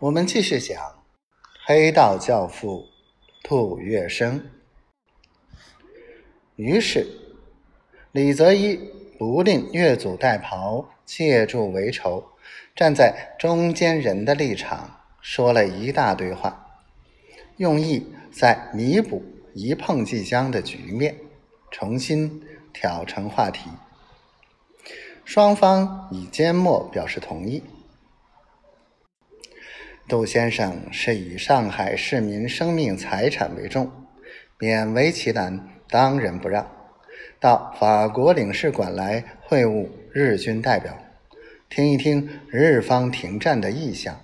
我们继续讲黑道教父杜月笙。于是，李泽一不吝越俎代庖，借助为仇，站在中间人的立场，说了一大堆话，用意在弥补一碰即僵的局面，重新挑成话题。双方以缄默表示同意。杜先生是以上海市民生命财产为重，勉为其难，当仁不让，到法国领事馆来会晤日军代表，听一听日方停战的意向，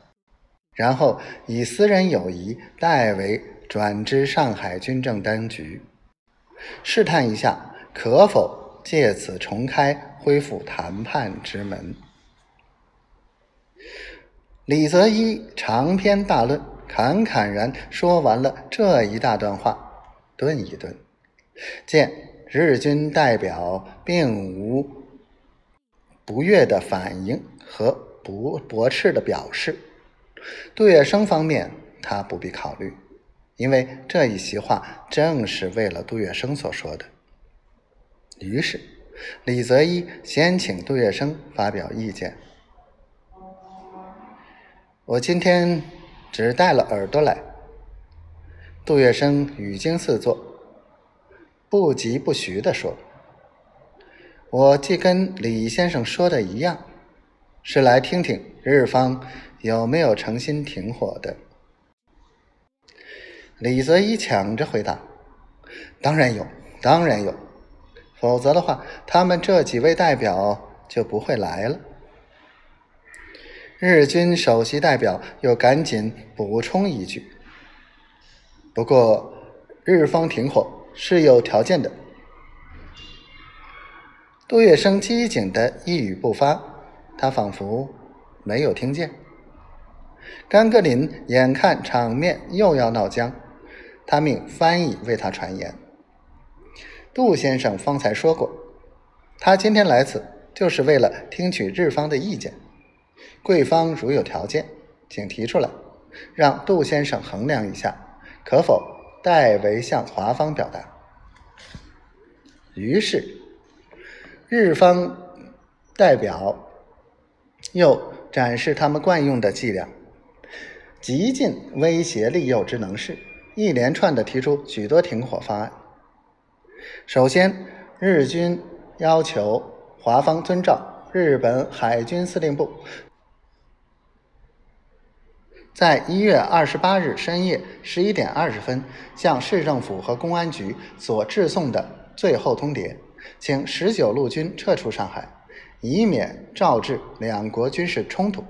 然后以私人友谊代为转知上海军政当局，试探一下可否借此重开恢复谈判之门。李泽一长篇大论，侃侃然说完了这一大段话，顿一顿，见日军代表并无不悦的反应和不驳斥的表示，杜月笙方面他不必考虑，因为这一席话正是为了杜月笙所说的。于是，李泽一先请杜月笙发表意见。我今天只带了耳朵来。杜月笙语惊四座，不疾不徐地说：“我既跟李先生说的一样，是来听听日方有没有诚心停火的。”李泽一抢着回答：“当然有，当然有，否则的话，他们这几位代表就不会来了。”日军首席代表又赶紧补充一句：“不过，日方停火是有条件的。”杜月笙机警的一语不发，他仿佛没有听见。甘格林眼看场面又要闹僵，他命翻译为他传言：“杜先生方才说过，他今天来此就是为了听取日方的意见。”贵方如有条件，请提出来，让杜先生衡量一下，可否代为向华方表达。于是，日方代表又展示他们惯用的伎俩，极尽威胁利诱之能事，一连串的提出许多停火方案。首先，日军要求华方遵照日本海军司令部。在一月二十八日深夜十一点二十分，向市政府和公安局所致送的最后通牒，请十九路军撤出上海，以免招致两国军事冲突。